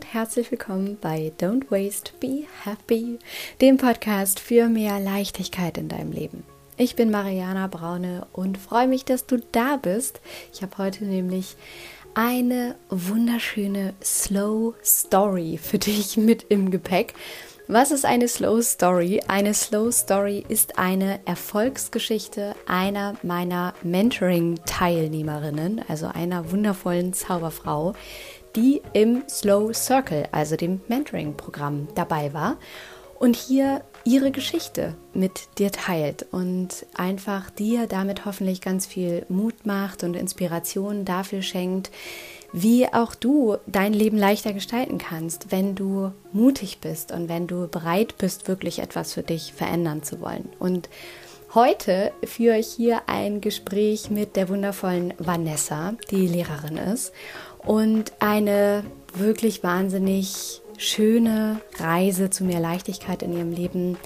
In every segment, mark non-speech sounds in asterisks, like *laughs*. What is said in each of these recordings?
und herzlich willkommen bei Don't Waste, Be Happy, dem Podcast für mehr Leichtigkeit in deinem Leben. Ich bin Mariana Braune und freue mich, dass du da bist. Ich habe heute nämlich eine wunderschöne Slow Story für dich mit im Gepäck. Was ist eine Slow Story? Eine Slow Story ist eine Erfolgsgeschichte einer meiner Mentoring-Teilnehmerinnen, also einer wundervollen Zauberfrau, die im Slow Circle, also dem Mentoring-Programm, dabei war und hier ihre Geschichte mit dir teilt und einfach dir damit hoffentlich ganz viel Mut macht und Inspiration dafür schenkt, wie auch du dein Leben leichter gestalten kannst, wenn du mutig bist und wenn du bereit bist, wirklich etwas für dich verändern zu wollen. Und heute führe ich hier ein Gespräch mit der wundervollen Vanessa, die Lehrerin ist und eine wirklich wahnsinnig schöne Reise zu mehr Leichtigkeit in ihrem Leben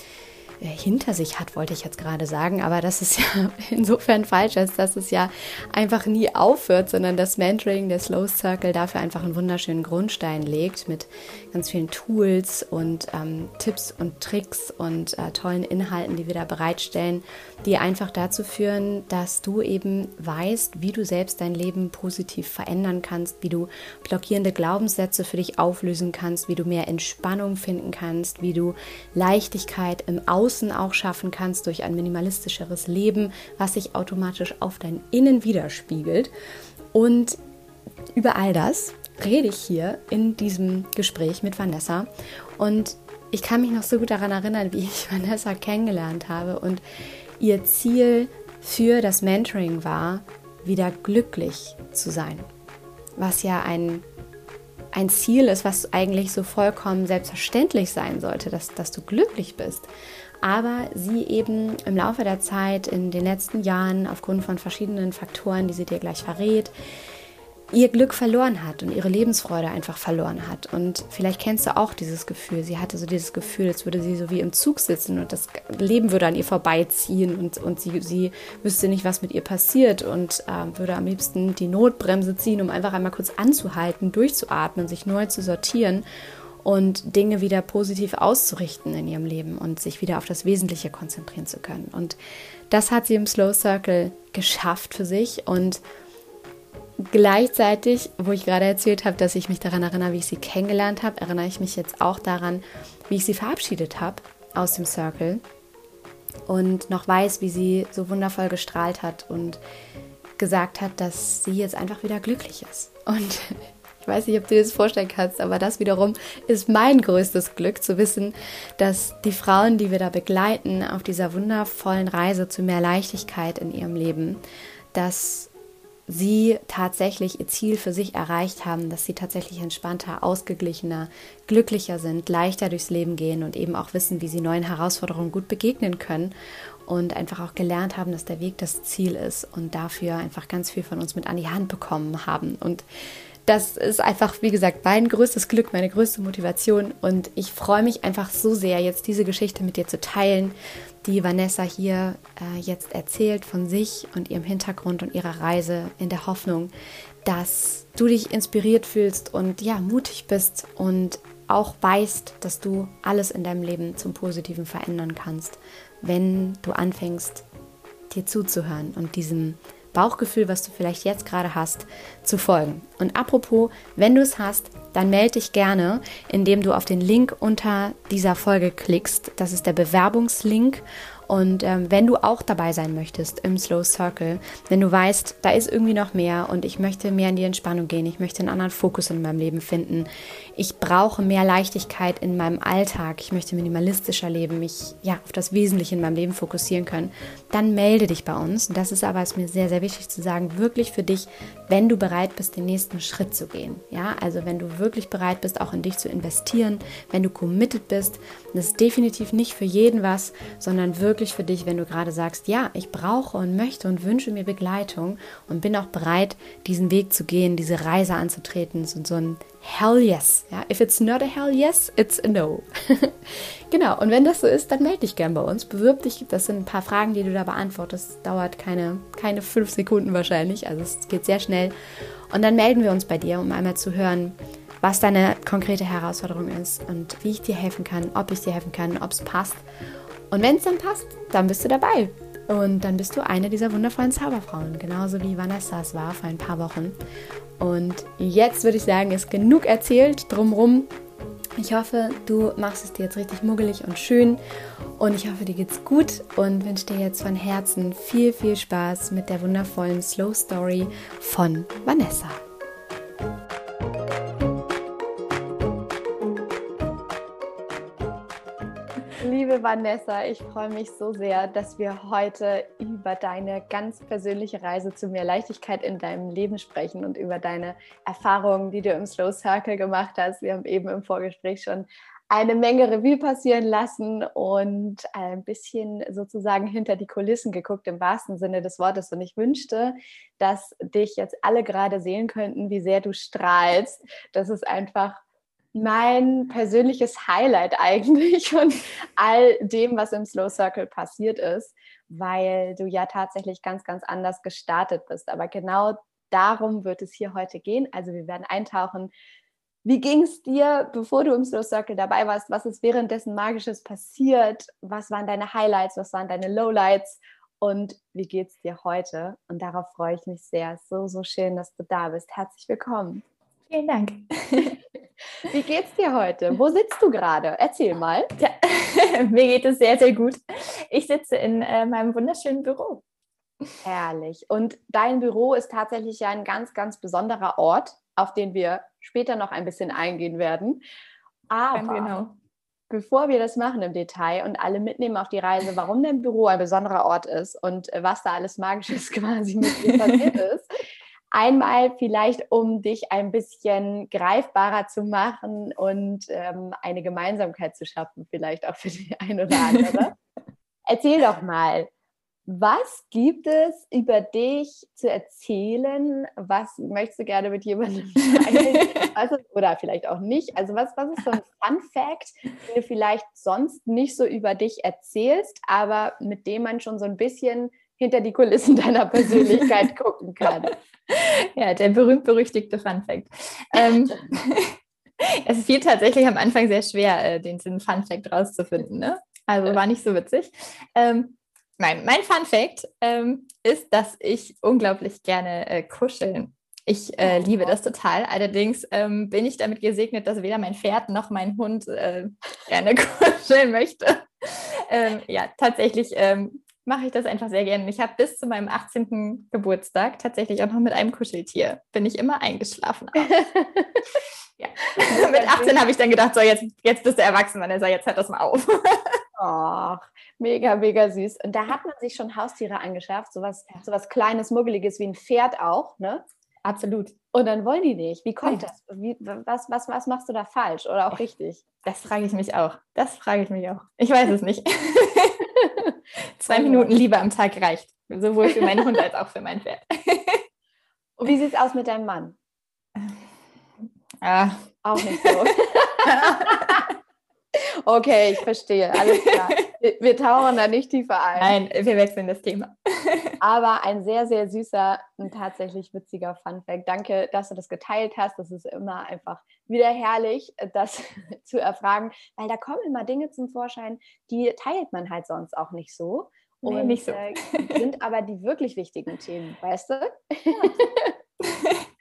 hinter sich hat, wollte ich jetzt gerade sagen. Aber das ist *laughs* ja insofern falsch, als dass es ja einfach nie aufhört, sondern das Mentoring, der Slow Circle dafür einfach einen wunderschönen Grundstein legt mit ganz vielen Tools und ähm, Tipps und Tricks und äh, tollen Inhalten, die wir da bereitstellen, die einfach dazu führen, dass du eben weißt, wie du selbst dein Leben positiv verändern kannst, wie du blockierende Glaubenssätze für dich auflösen kannst, wie du mehr Entspannung finden kannst, wie du Leichtigkeit im Außen Außen auch schaffen kannst durch ein minimalistischeres Leben, was sich automatisch auf dein Innen widerspiegelt. Und über all das rede ich hier in diesem Gespräch mit Vanessa. Und ich kann mich noch so gut daran erinnern, wie ich *laughs* Vanessa kennengelernt habe. Und ihr Ziel für das Mentoring war, wieder glücklich zu sein. Was ja ein, ein Ziel ist, was eigentlich so vollkommen selbstverständlich sein sollte, dass, dass du glücklich bist aber sie eben im Laufe der Zeit in den letzten Jahren aufgrund von verschiedenen Faktoren, die sie dir gleich verrät, ihr Glück verloren hat und ihre Lebensfreude einfach verloren hat. Und vielleicht kennst du auch dieses Gefühl. Sie hatte so dieses Gefühl, als würde sie so wie im Zug sitzen und das Leben würde an ihr vorbeiziehen und, und sie, sie wüsste nicht, was mit ihr passiert und äh, würde am liebsten die Notbremse ziehen, um einfach einmal kurz anzuhalten, durchzuatmen, sich neu zu sortieren und Dinge wieder positiv auszurichten in ihrem Leben und sich wieder auf das Wesentliche konzentrieren zu können. Und das hat sie im Slow Circle geschafft für sich und gleichzeitig, wo ich gerade erzählt habe, dass ich mich daran erinnere, wie ich sie kennengelernt habe, erinnere ich mich jetzt auch daran, wie ich sie verabschiedet habe aus dem Circle und noch weiß, wie sie so wundervoll gestrahlt hat und gesagt hat, dass sie jetzt einfach wieder glücklich ist. Und ich weiß nicht, ob du dir das vorstellen kannst, aber das wiederum ist mein größtes Glück zu wissen, dass die Frauen, die wir da begleiten auf dieser wundervollen Reise zu mehr Leichtigkeit in ihrem Leben, dass sie tatsächlich ihr Ziel für sich erreicht haben, dass sie tatsächlich entspannter, ausgeglichener, glücklicher sind, leichter durchs Leben gehen und eben auch wissen, wie sie neuen Herausforderungen gut begegnen können und einfach auch gelernt haben, dass der Weg das Ziel ist und dafür einfach ganz viel von uns mit an die Hand bekommen haben. Und das ist einfach, wie gesagt, mein größtes Glück, meine größte Motivation. Und ich freue mich einfach so sehr, jetzt diese Geschichte mit dir zu teilen, die Vanessa hier äh, jetzt erzählt von sich und ihrem Hintergrund und ihrer Reise in der Hoffnung, dass du dich inspiriert fühlst und ja, mutig bist und auch weißt, dass du alles in deinem Leben zum Positiven verändern kannst, wenn du anfängst, dir zuzuhören und diesem Bauchgefühl, was du vielleicht jetzt gerade hast, zu folgen. Und apropos, wenn du es hast, dann melde dich gerne, indem du auf den Link unter dieser Folge klickst. Das ist der Bewerbungslink und ähm, wenn du auch dabei sein möchtest im Slow Circle, wenn du weißt, da ist irgendwie noch mehr und ich möchte mehr in die Entspannung gehen, ich möchte einen anderen Fokus in meinem Leben finden, ich brauche mehr Leichtigkeit in meinem Alltag, ich möchte minimalistischer leben, mich ja auf das Wesentliche in meinem Leben fokussieren können, dann melde dich bei uns. Das ist aber ist mir sehr, sehr wichtig zu sagen, wirklich für dich, wenn du bereit bist, den nächsten Schritt zu gehen. Ja, also wenn du wirklich bereit bist, auch in dich zu investieren, wenn du committed bist, das ist definitiv nicht für jeden was, sondern wirklich wirklich für dich, wenn du gerade sagst, ja, ich brauche und möchte und wünsche mir Begleitung und bin auch bereit, diesen Weg zu gehen, diese Reise anzutreten und so ein Hell yes. Ja, if it's not a hell yes, it's a no. *laughs* genau, und wenn das so ist, dann melde dich gern bei uns, bewirb dich. Das sind ein paar Fragen, die du da beantwortest. Dauert keine, keine fünf Sekunden wahrscheinlich, also es geht sehr schnell. Und dann melden wir uns bei dir, um einmal zu hören, was deine konkrete Herausforderung ist und wie ich dir helfen kann, ob ich dir helfen kann, ob es passt. Und wenn es dann passt, dann bist du dabei. Und dann bist du eine dieser wundervollen Zauberfrauen, genauso wie Vanessa es war vor ein paar Wochen. Und jetzt würde ich sagen, ist genug erzählt drumrum. Ich hoffe, du machst es dir jetzt richtig muggelig und schön und ich hoffe, dir geht's gut und wünsche dir jetzt von Herzen viel, viel Spaß mit der wundervollen Slow Story von Vanessa. Liebe Vanessa, ich freue mich so sehr, dass wir heute über deine ganz persönliche Reise zu mehr Leichtigkeit in deinem Leben sprechen und über deine Erfahrungen, die du im Slow Circle gemacht hast. Wir haben eben im Vorgespräch schon eine Menge Revue passieren lassen und ein bisschen sozusagen hinter die Kulissen geguckt im wahrsten Sinne des Wortes. Und ich wünschte, dass dich jetzt alle gerade sehen könnten, wie sehr du strahlst. Das ist einfach mein persönliches Highlight *laughs* eigentlich von all dem, was im Slow Circle passiert ist, weil du ja tatsächlich ganz, ganz anders gestartet bist. Aber genau darum wird es hier heute gehen. Also wir werden eintauchen wie ging es dir, bevor du im Slow Circle dabei warst? Was ist währenddessen Magisches passiert? Was waren deine Highlights? Was waren deine Lowlights? Und wie geht es dir heute? Und darauf freue ich mich sehr. So, so schön, dass du da bist. Herzlich willkommen. Vielen Dank. *laughs* Wie geht's dir heute? Wo sitzt du gerade? Erzähl mal. Ja, *laughs* mir geht es sehr, sehr gut. Ich sitze in äh, meinem wunderschönen Büro. Herrlich. Und dein Büro ist tatsächlich ja ein ganz, ganz besonderer Ort, auf den wir später noch ein bisschen eingehen werden. Aber genau. bevor wir das machen im Detail und alle mitnehmen auf die Reise, warum dein Büro ein besonderer Ort ist und was da alles Magisches *laughs* quasi mit dir passiert *laughs* ist, einmal vielleicht, um dich ein bisschen greifbarer zu machen und ähm, eine Gemeinsamkeit zu schaffen, vielleicht auch für die eine oder andere. *laughs* Erzähl doch mal, was gibt es über dich zu erzählen? Was möchtest du gerne mit jemandem teilen? *laughs* oder vielleicht auch nicht. Also was, was ist so ein Fun Fact, den du vielleicht sonst nicht so über dich erzählst, aber mit dem man schon so ein bisschen hinter die Kulissen deiner Persönlichkeit *laughs* gucken kann? Ja, der berühmt-berüchtigte Fun Fact. Ähm, *laughs* es fiel tatsächlich am Anfang sehr schwer, äh, den, den Fun Fact rauszufinden. Ne? Also war nicht so witzig. Ähm, Nein, mein Fun Fact ähm, ist, dass ich unglaublich gerne äh, kuscheln. Ich äh, liebe das total. Allerdings ähm, bin ich damit gesegnet, dass weder mein Pferd noch mein Hund äh, gerne *laughs* kuscheln möchte. ähm, ja, tatsächlich ähm, mache ich das einfach sehr gerne. Ich habe bis zu meinem 18. Geburtstag tatsächlich auch noch mit einem Kuscheltier. Bin ich immer eingeschlafen. *laughs* ja. mit 18 habe ich dann gedacht, so jetzt, jetzt bist du erwachsen, Vanessa, jetzt hört das mal auf. *laughs* Ach, mega, mega süß. Und da hat man sich schon Haustiere angeschafft, sowas, sowas kleines, muggeliges wie ein Pferd auch, ne? Absolut. Und dann wollen die nicht. Wie kommt das? Wie, was, was, was machst du da falsch oder auch richtig? Das frage ich mich auch. Das frage ich mich auch. Ich weiß es nicht. *laughs* *laughs* Zwei Minuten Liebe am Tag reicht. Sowohl für meinen Hund als auch für mein Pferd. *laughs* Und wie sieht es aus mit deinem Mann? Ah. Auch nicht so. *laughs* Okay, ich verstehe. Alles klar. *laughs* Wir, wir tauchen da nicht tiefer ein. Nein, wir wechseln das Thema. *laughs* Aber ein sehr, sehr süßer und tatsächlich witziger Funfact. Danke, dass du das geteilt hast. Das ist immer einfach wieder herrlich, das *laughs* zu erfragen, weil da kommen immer Dinge zum Vorschein, die teilt man halt sonst auch nicht so. Und nee, nicht so. Äh, sind aber die wirklich wichtigen Themen, weißt du? Ja.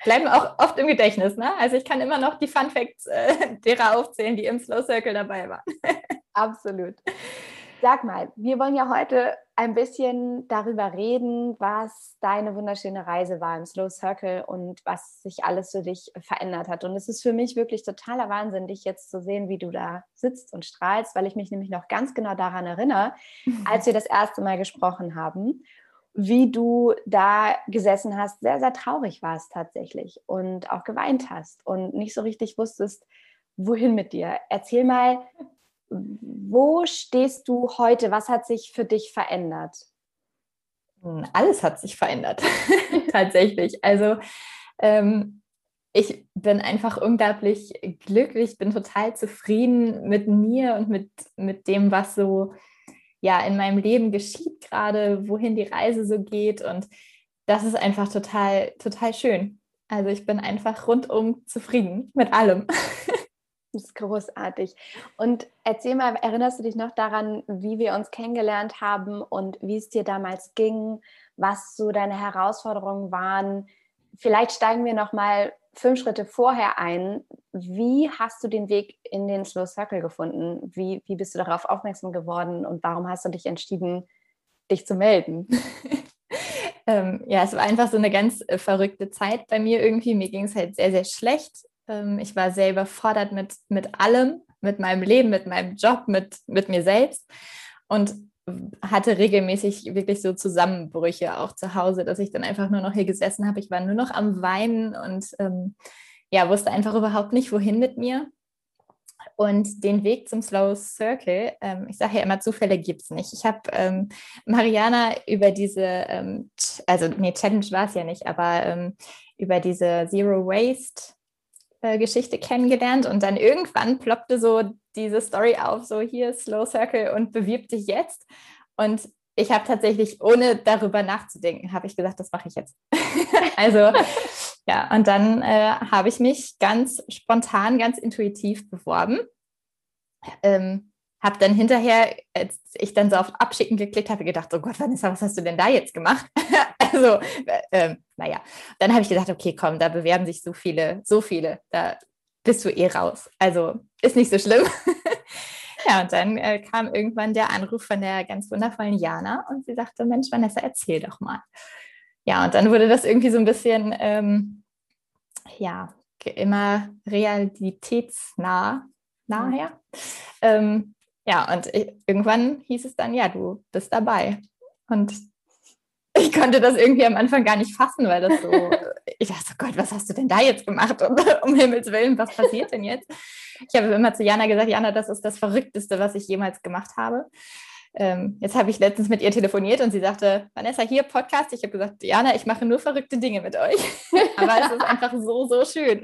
Bleiben auch oft im Gedächtnis. Ne? Also ich kann immer noch die Fun Facts äh, *laughs* derer aufzählen, die im Slow Circle dabei waren. *laughs* Absolut. Sag mal, wir wollen ja heute ein bisschen darüber reden, was deine wunderschöne Reise war im Slow Circle und was sich alles für dich verändert hat. Und es ist für mich wirklich totaler Wahnsinn, dich jetzt zu sehen, wie du da sitzt und strahlst, weil ich mich nämlich noch ganz genau daran erinnere, *laughs* als wir das erste Mal gesprochen haben wie du da gesessen hast, sehr, sehr traurig warst tatsächlich und auch geweint hast und nicht so richtig wusstest, wohin mit dir. Erzähl mal, wo stehst du heute? Was hat sich für dich verändert? Hm, alles hat sich verändert, *laughs* tatsächlich. Also ähm, ich bin einfach unglaublich glücklich, bin total zufrieden mit mir und mit, mit dem, was so ja in meinem Leben geschieht gerade, wohin die Reise so geht. Und das ist einfach total, total schön. Also ich bin einfach rundum zufrieden mit allem. *laughs* Das ist großartig. Und erzähl mal, erinnerst du dich noch daran, wie wir uns kennengelernt haben und wie es dir damals ging, was so deine Herausforderungen waren? Vielleicht steigen wir noch mal fünf Schritte vorher ein. Wie hast du den Weg in den Slow Circle gefunden? Wie, wie bist du darauf aufmerksam geworden und warum hast du dich entschieden, dich zu melden? *laughs* ähm, ja, es war einfach so eine ganz äh, verrückte Zeit bei mir irgendwie. Mir ging es halt sehr, sehr schlecht. Ähm, ich war sehr überfordert mit, mit allem, mit meinem Leben, mit meinem Job, mit, mit mir selbst. Und hatte regelmäßig wirklich so Zusammenbrüche auch zu Hause, dass ich dann einfach nur noch hier gesessen habe. Ich war nur noch am Weinen und ähm, ja, wusste einfach überhaupt nicht, wohin mit mir. Und den Weg zum Slow Circle, ähm, ich sage ja immer, Zufälle gibt es nicht. Ich habe ähm, Mariana über diese, ähm, also nee, Challenge war es ja nicht, aber ähm, über diese Zero Waste äh, Geschichte kennengelernt und dann irgendwann ploppte so diese Story auf, so hier Slow Circle und bewirb dich jetzt. Und ich habe tatsächlich, ohne darüber nachzudenken, habe ich gesagt, das mache ich jetzt. *laughs* also ja, und dann äh, habe ich mich ganz spontan, ganz intuitiv beworben. Ähm, habe dann hinterher, als ich dann so auf Abschicken geklickt habe, gedacht, oh Gott, Vanessa, was hast du denn da jetzt gemacht? *laughs* also, äh, äh, naja, dann habe ich gedacht, okay, komm, da bewerben sich so viele, so viele, da bist du eh raus. Also ist nicht so schlimm. *laughs* ja, und dann äh, kam irgendwann der Anruf von der ganz wundervollen Jana und sie sagte, Mensch, Vanessa, erzähl doch mal. Ja, und dann wurde das irgendwie so ein bisschen, ähm, ja, immer realitätsnah, nachher. Ähm, ja, und ich, irgendwann hieß es dann, ja, du bist dabei. Und *laughs* ich konnte das irgendwie am Anfang gar nicht fassen, weil das so, ich dachte, oh Gott, was hast du denn da jetzt gemacht? Um Himmels Willen, was passiert denn jetzt? Ich habe immer zu Jana gesagt, Jana, das ist das Verrückteste, was ich jemals gemacht habe. Ähm, jetzt habe ich letztens mit ihr telefoniert und sie sagte, Vanessa, hier Podcast. Ich habe gesagt, Jana, ich mache nur verrückte Dinge mit euch. *laughs* Aber es ist einfach so, so schön.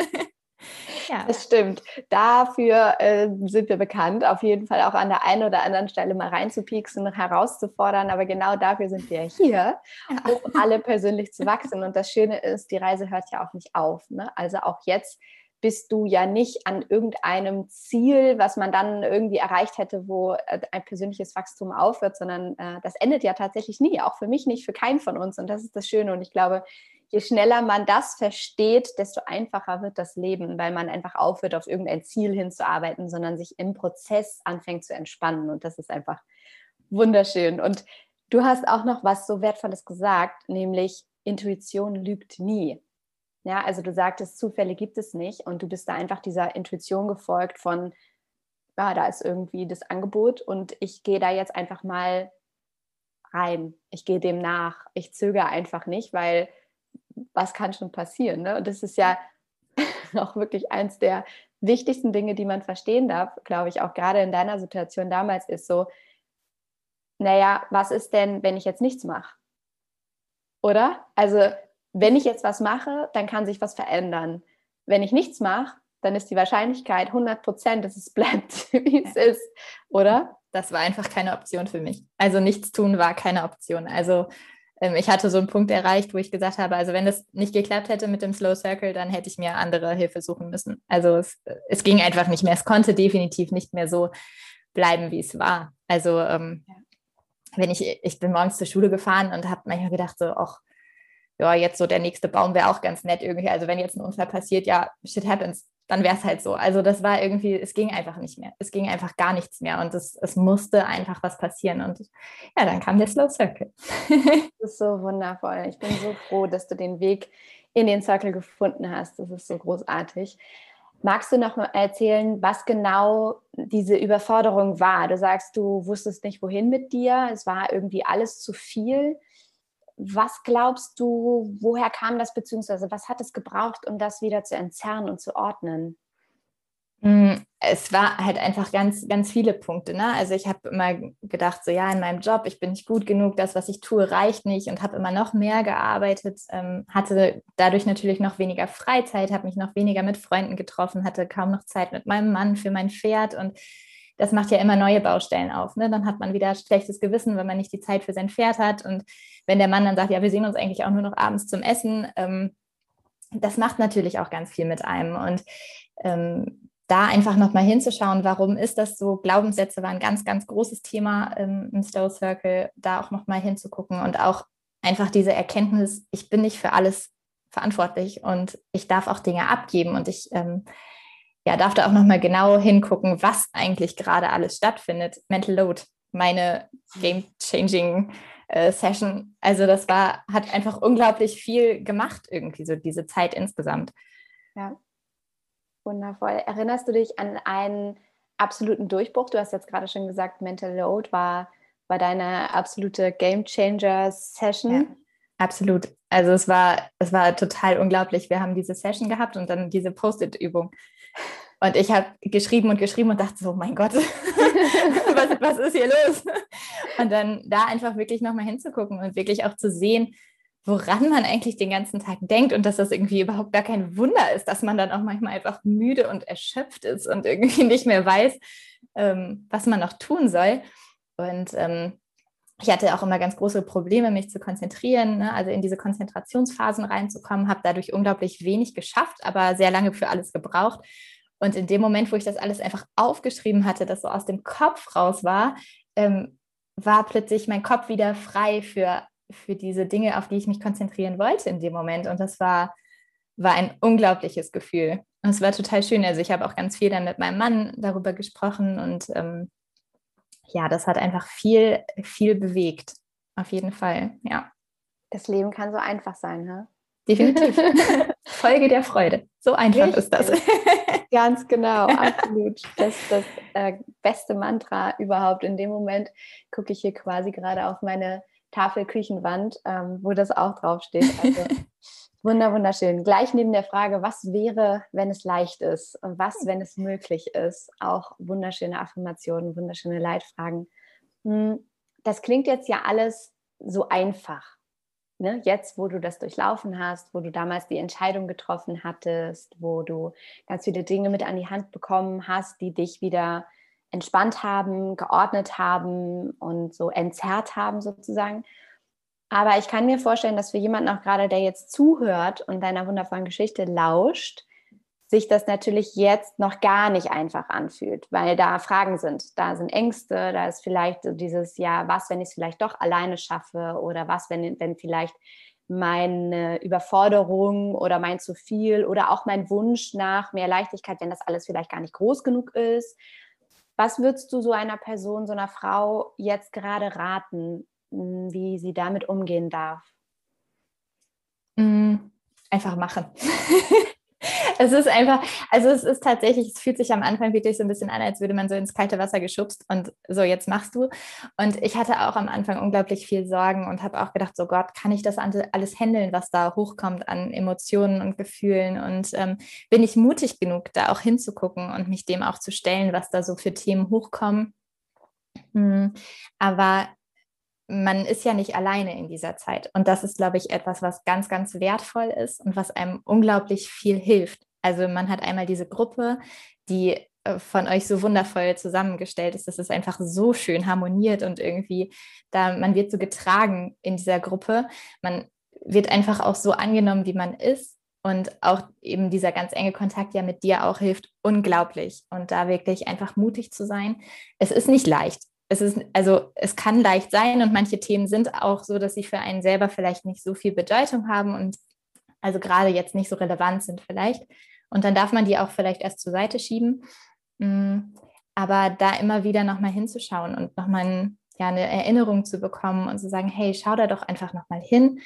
Ja. Das stimmt. Dafür äh, sind wir bekannt, auf jeden Fall auch an der einen oder anderen Stelle mal reinzupieksen und herauszufordern. Aber genau dafür sind wir hier, um alle persönlich zu wachsen. Und das Schöne ist, die Reise hört ja auch nicht auf. Ne? Also auch jetzt bist du ja nicht an irgendeinem Ziel, was man dann irgendwie erreicht hätte, wo äh, ein persönliches Wachstum aufhört, sondern äh, das endet ja tatsächlich nie, auch für mich nicht, für keinen von uns. Und das ist das Schöne. Und ich glaube, je schneller man das versteht, desto einfacher wird das Leben, weil man einfach aufhört, auf irgendein Ziel hinzuarbeiten, sondern sich im Prozess anfängt zu entspannen. Und das ist einfach wunderschön. Und du hast auch noch was so Wertvolles gesagt, nämlich Intuition lügt nie. Ja, also du sagtest, Zufälle gibt es nicht und du bist da einfach dieser Intuition gefolgt von, ja, da ist irgendwie das Angebot und ich gehe da jetzt einfach mal rein. Ich gehe dem nach. Ich zögere einfach nicht, weil was kann schon passieren? Ne? Und das ist ja *laughs* auch wirklich eins der wichtigsten Dinge, die man verstehen darf, glaube ich, auch gerade in deiner Situation damals ist so, naja, was ist denn, wenn ich jetzt nichts mache? Oder? Also, wenn ich jetzt was mache, dann kann sich was verändern. Wenn ich nichts mache, dann ist die Wahrscheinlichkeit 100 Prozent, dass es *laughs* bleibt, wie es ist, oder? Das war einfach keine Option für mich. Also nichts tun war keine Option. Also ich hatte so einen Punkt erreicht, wo ich gesagt habe, also wenn das nicht geklappt hätte mit dem Slow Circle, dann hätte ich mir andere Hilfe suchen müssen. Also es, es ging einfach nicht mehr. Es konnte definitiv nicht mehr so bleiben, wie es war. Also ähm, wenn ich, ich bin morgens zur Schule gefahren und habe manchmal gedacht, so, ach, ja, jetzt so der nächste Baum wäre auch ganz nett irgendwie. Also wenn jetzt ein Unfall passiert, ja, shit happens dann wäre es halt so. Also das war irgendwie, es ging einfach nicht mehr. Es ging einfach gar nichts mehr und es, es musste einfach was passieren. Und ja, dann kam der Slow Circle. *laughs* das ist so wundervoll. Ich bin so froh, dass du den Weg in den Circle gefunden hast. Das ist so großartig. Magst du noch mal erzählen, was genau diese Überforderung war? Du sagst, du wusstest nicht, wohin mit dir. Es war irgendwie alles zu viel. Was glaubst du, woher kam das, beziehungsweise was hat es gebraucht, um das wieder zu entzerren und zu ordnen? Mm, es war halt einfach ganz, ganz viele Punkte. Ne? Also ich habe immer gedacht, so ja, in meinem Job, ich bin nicht gut genug, das, was ich tue, reicht nicht und habe immer noch mehr gearbeitet, ähm, hatte dadurch natürlich noch weniger Freizeit, habe mich noch weniger mit Freunden getroffen, hatte kaum noch Zeit mit meinem Mann für mein Pferd und das macht ja immer neue Baustellen auf. Ne? Dann hat man wieder schlechtes Gewissen, wenn man nicht die Zeit für sein Pferd hat. Und wenn der Mann dann sagt, ja, wir sehen uns eigentlich auch nur noch abends zum Essen, ähm, das macht natürlich auch ganz viel mit einem. Und ähm, da einfach nochmal hinzuschauen, warum ist das so? Glaubenssätze waren ein ganz, ganz großes Thema ähm, im Slow Circle, da auch nochmal hinzugucken und auch einfach diese Erkenntnis, ich bin nicht für alles verantwortlich und ich darf auch Dinge abgeben und ich ähm, ja, darf da auch nochmal genau hingucken, was eigentlich gerade alles stattfindet. Mental Load, meine Game-Changing äh, Session. Also das war, hat einfach unglaublich viel gemacht, irgendwie so diese Zeit insgesamt. Ja, wundervoll. Erinnerst du dich an einen absoluten Durchbruch? Du hast jetzt gerade schon gesagt, Mental Load war, war deine absolute Game Changer Session. Ja, absolut. Also es war, es war total unglaublich. Wir haben diese Session gehabt und dann diese Post-it-Übung. Und ich habe geschrieben und geschrieben und dachte so, mein Gott, *laughs* was, was ist hier los? Und dann da einfach wirklich nochmal hinzugucken und wirklich auch zu sehen, woran man eigentlich den ganzen Tag denkt und dass das irgendwie überhaupt gar kein Wunder ist, dass man dann auch manchmal einfach müde und erschöpft ist und *laughs* irgendwie nicht mehr weiß, ähm, was man noch tun soll. Und ähm, ich hatte auch immer ganz große Probleme, mich zu konzentrieren, ne? also in diese Konzentrationsphasen reinzukommen, habe dadurch unglaublich wenig geschafft, aber sehr lange für alles gebraucht. Und in dem Moment, wo ich das alles einfach aufgeschrieben hatte, das so aus dem Kopf raus war, ähm, war plötzlich mein Kopf wieder frei für, für diese Dinge, auf die ich mich konzentrieren wollte in dem Moment. Und das war, war ein unglaubliches Gefühl. Und es war total schön. Also ich habe auch ganz viel dann mit meinem Mann darüber gesprochen und ähm, ja, das hat einfach viel, viel bewegt. Auf jeden Fall, ja. Das Leben kann so einfach sein, ne? Definitiv. *laughs* Folge der Freude. So einfach Richtig. ist das. Ganz genau, absolut. Das ist das äh, beste Mantra überhaupt. In dem Moment gucke ich hier quasi gerade auf meine Tafelküchenwand, ähm, wo das auch draufsteht. Also *laughs* wunder, wunderschön. Gleich neben der Frage, was wäre, wenn es leicht ist was, wenn es möglich ist, auch wunderschöne Affirmationen, wunderschöne Leitfragen. Hm, das klingt jetzt ja alles so einfach ne, jetzt, wo du das durchlaufen hast, wo du damals die Entscheidung getroffen hattest, wo du ganz viele Dinge mit an die Hand bekommen hast, die dich wieder entspannt haben, geordnet haben und so entzerrt haben sozusagen. Aber ich kann mir vorstellen, dass für jemanden auch gerade, der jetzt zuhört und deiner wundervollen Geschichte lauscht, sich das natürlich jetzt noch gar nicht einfach anfühlt, weil da Fragen sind, da sind Ängste, da ist vielleicht dieses, ja, was, wenn ich es vielleicht doch alleine schaffe oder was, wenn, wenn vielleicht meine Überforderung oder mein zu viel oder auch mein Wunsch nach mehr Leichtigkeit, wenn das alles vielleicht gar nicht groß genug ist. Was würdest du so einer Person, so einer Frau jetzt gerade raten, hm, wie sie damit umgehen darf? Hm, einfach machen. *laughs* es ist einfach, also es ist tatsächlich, es fühlt sich am Anfang wirklich so ein bisschen an, als würde man so ins kalte Wasser geschubst und so, jetzt machst du. Und ich hatte auch am Anfang unglaublich viel Sorgen und habe auch gedacht, so Gott, kann ich das alles handeln, was da hochkommt an Emotionen und Gefühlen? Und ähm, bin ich mutig genug, da auch hinzugucken und mich dem auch zu stellen, was da so für Themen hochkommen? Hm, aber man ist ja nicht alleine in dieser Zeit. Und das ist, glaube ich, etwas, was ganz, ganz wertvoll ist und was einem unglaublich viel hilft. Also man hat einmal diese Gruppe, die äh, von euch so wundervoll zusammengestellt ist, dass es einfach so schön harmoniert und irgendwie da man wird so getragen in dieser Gruppe. Man wird einfach auch so angenommen, wie man ist und auch eben dieser ganz enge Kontakt ja mit dir auch hilft unglaublich und da wirklich einfach mutig zu sein. Es ist nicht leicht. Es ist also es kann leicht sein und manche Themen sind auch so, dass sie für einen selber vielleicht nicht so viel Bedeutung haben und also gerade jetzt nicht so relevant sind vielleicht. Und dann darf man die auch vielleicht erst zur Seite schieben. Mm, aber da immer wieder nochmal hinzuschauen und nochmal ja, eine Erinnerung zu bekommen und zu sagen, hey, schau da doch einfach nochmal hin,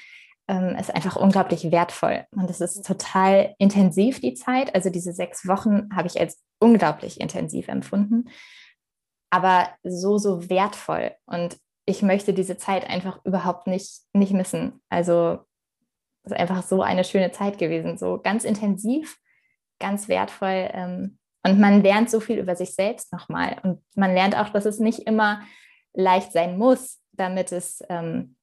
ähm, ist einfach unglaublich wertvoll. Und es ist total intensiv, die Zeit. Also diese sechs Wochen habe ich als unglaublich intensiv empfunden, aber so, so wertvoll. Und ich möchte diese Zeit einfach überhaupt nicht, nicht missen. Also es ist einfach so eine schöne Zeit gewesen, so ganz intensiv, ganz wertvoll. Ähm, und man lernt so viel über sich selbst nochmal. Und man lernt auch, dass es nicht immer leicht sein muss, damit es ähm,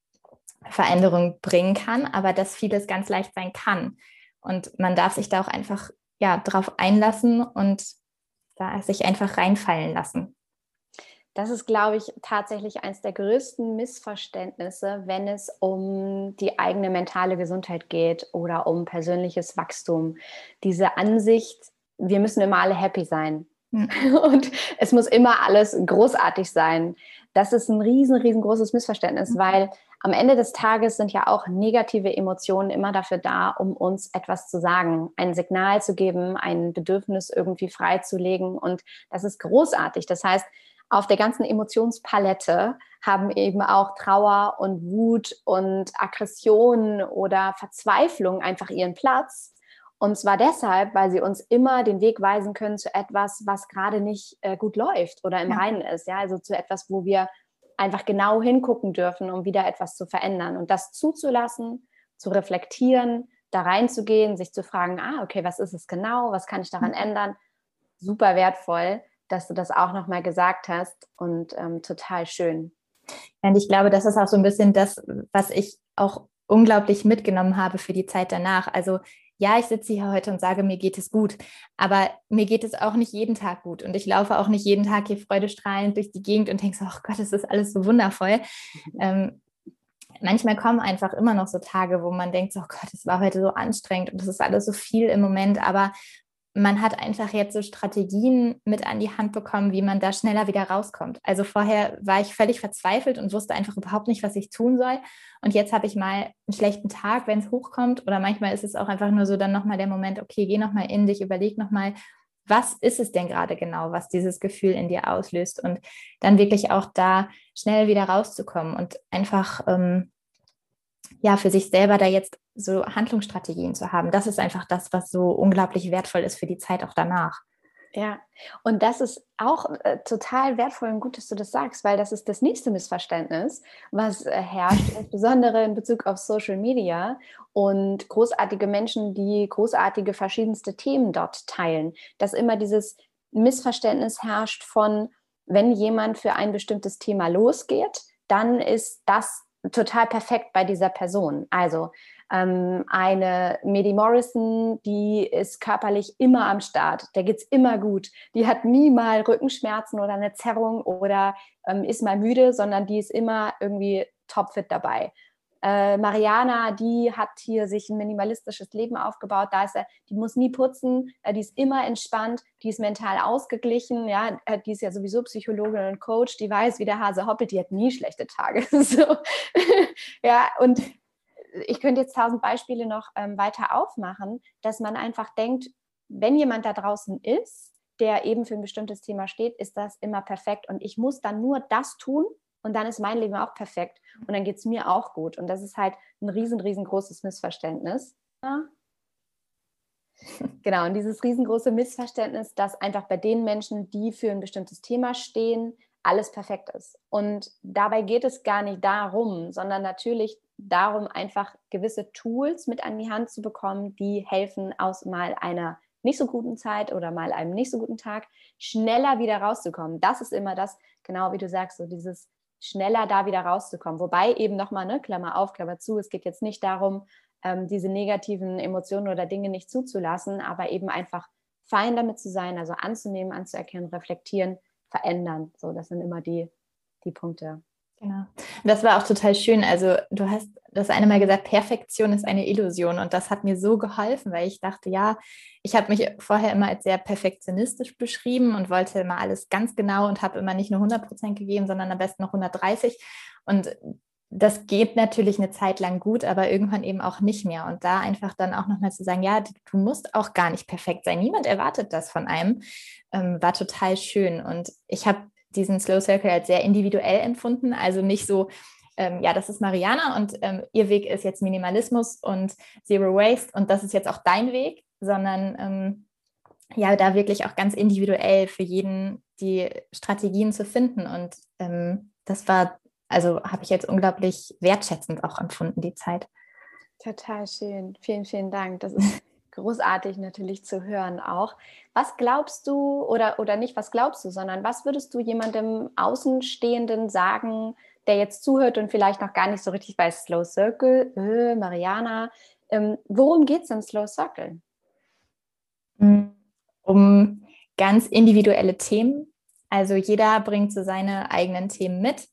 Veränderung bringen kann, aber dass vieles ganz leicht sein kann. Und man darf sich da auch einfach ja, drauf einlassen und da sich einfach reinfallen lassen. Das ist, glaube ich, tatsächlich eines der größten Missverständnisse, wenn es um die eigene mentale Gesundheit geht oder um persönliches Wachstum. Diese Ansicht, wir müssen immer alle happy sein. Hm. *laughs* Und es muss immer alles großartig sein. Das ist ein riesen, riesengroßes Missverständnis, mhm. weil am Ende des Tages sind ja auch negative Emotionen immer dafür da, um uns etwas zu sagen, ein Signal zu geben, ein Bedürfnis irgendwie freizulegen. Und das ist großartig. Das heißt, auf der ganzen Emotionspalette haben eben auch Trauer und Wut und Aggression oder Verzweiflung einfach ihren Platz. Und zwar deshalb, weil sie uns immer den Weg weisen können zu etwas, was gerade nicht äh, gut läuft oder im ja. Reinen ist. Ja, also zu etwas, wo wir einfach genau hingucken dürfen, um wieder etwas zu verändern. Und das zuzulassen, zu reflektieren, da reinzugehen, sich zu fragen, ah, okay, was ist es genau? Was kann ich daran mhm. ändern? Super wertvoll dass du das auch nochmal gesagt hast und ähm, total schön. Und ich glaube, das ist auch so ein bisschen das, was ich auch unglaublich mitgenommen habe für die Zeit danach. Also ja, ich sitze hier heute und sage, mir geht es gut, aber mir geht es auch nicht jeden Tag gut und ich laufe auch nicht jeden Tag hier freudestrahlend durch die Gegend und denke so, oh Gott, es ist alles so wundervoll. Mhm. Ähm, manchmal kommen einfach immer noch so Tage, wo man denkt, oh Gott, es war heute so anstrengend und es ist alles so viel im Moment, aber man hat einfach jetzt so Strategien mit an die Hand bekommen, wie man da schneller wieder rauskommt. Also vorher war ich völlig verzweifelt und wusste einfach überhaupt nicht, was ich tun soll. Und jetzt habe ich mal einen schlechten Tag, wenn es hochkommt. Oder manchmal ist es auch einfach nur so dann nochmal der Moment, okay, geh nochmal in dich, überleg nochmal, was ist es denn gerade genau, was dieses Gefühl in dir auslöst? Und dann wirklich auch da schnell wieder rauszukommen und einfach ähm, ja, für sich selber da jetzt so Handlungsstrategien zu haben. Das ist einfach das, was so unglaublich wertvoll ist für die Zeit auch danach. Ja, und das ist auch äh, total wertvoll und gut, dass du das sagst, weil das ist das nächste Missverständnis, was äh, herrscht, *laughs* insbesondere in Bezug auf Social Media und großartige Menschen, die großartige verschiedenste Themen dort teilen, dass immer dieses Missverständnis herrscht von, wenn jemand für ein bestimmtes Thema losgeht, dann ist das total perfekt bei dieser Person. Also ähm, eine Medi Morrison, die ist körperlich immer am Start, der geht's immer gut. Die hat nie mal Rückenschmerzen oder eine Zerrung oder ähm, ist mal müde, sondern die ist immer irgendwie topfit dabei. Äh, Mariana, die hat hier sich ein minimalistisches Leben aufgebaut. Da ist er, die muss nie putzen, äh, die ist immer entspannt, die ist mental ausgeglichen, ja, äh, die ist ja sowieso Psychologin und Coach, die weiß, wie der Hase hoppelt, die hat nie schlechte Tage. *laughs* ja, und ich könnte jetzt tausend Beispiele noch ähm, weiter aufmachen, dass man einfach denkt, wenn jemand da draußen ist, der eben für ein bestimmtes Thema steht, ist das immer perfekt und ich muss dann nur das tun, und dann ist mein Leben auch perfekt und dann geht es mir auch gut. Und das ist halt ein riesen, riesengroßes Missverständnis. Ja. *laughs* Genau, und dieses riesengroße Missverständnis, dass einfach bei den Menschen, die für ein bestimmtes Thema stehen, alles perfekt ist. Und dabei geht es gar nicht darum, sondern natürlich darum, einfach gewisse Tools mit an die Hand zu bekommen, die helfen, aus mal einer nicht so guten Zeit oder mal einem nicht so guten Tag schneller wieder rauszukommen. Das ist immer das, genau wie du sagst, so dieses schneller da wieder rauszukommen. Wobei eben nochmal, ne, Klammer auf, Klammer zu, es geht jetzt nicht darum, ähm, diese negativen Emotionen oder Dinge nicht zuzulassen, aber eben einfach fein damit zu sein, also anzunehmen, anzuerkennen, reflektieren, verändern. So, das sind immer die, die Punkte. Genau. Das war auch total schön. Also du hast das eine Mal gesagt, Perfektion ist eine Illusion. Und das hat mir so geholfen, weil ich dachte, ja, ich habe mich vorher immer als sehr perfektionistisch beschrieben und wollte immer alles ganz genau und habe immer nicht nur 100 Prozent gegeben, sondern am besten noch 130. Und das geht natürlich eine Zeit lang gut, aber irgendwann eben auch nicht mehr. Und da einfach dann auch nochmal zu sagen, ja, du musst auch gar nicht perfekt sein. Niemand erwartet das von einem, ähm, war total schön. Und ich habe diesen Slow Circle als sehr individuell empfunden. Also nicht so, ähm, ja, das ist Mariana und ähm, ihr Weg ist jetzt Minimalismus und Zero Waste und das ist jetzt auch dein Weg, sondern ähm, ja, da wirklich auch ganz individuell für jeden die Strategien zu finden. Und ähm, das war, also habe ich jetzt unglaublich wertschätzend auch empfunden, die Zeit. Total schön. Vielen, vielen Dank. Das ist *laughs* großartig natürlich zu hören auch. Was glaubst du oder, oder nicht, was glaubst du, sondern was würdest du jemandem Außenstehenden sagen, der jetzt zuhört und vielleicht noch gar nicht so richtig weiß, Slow Circle, äh, Mariana, ähm, worum geht es im Slow Circle? Um ganz individuelle Themen, Also jeder bringt so seine eigenen Themen mit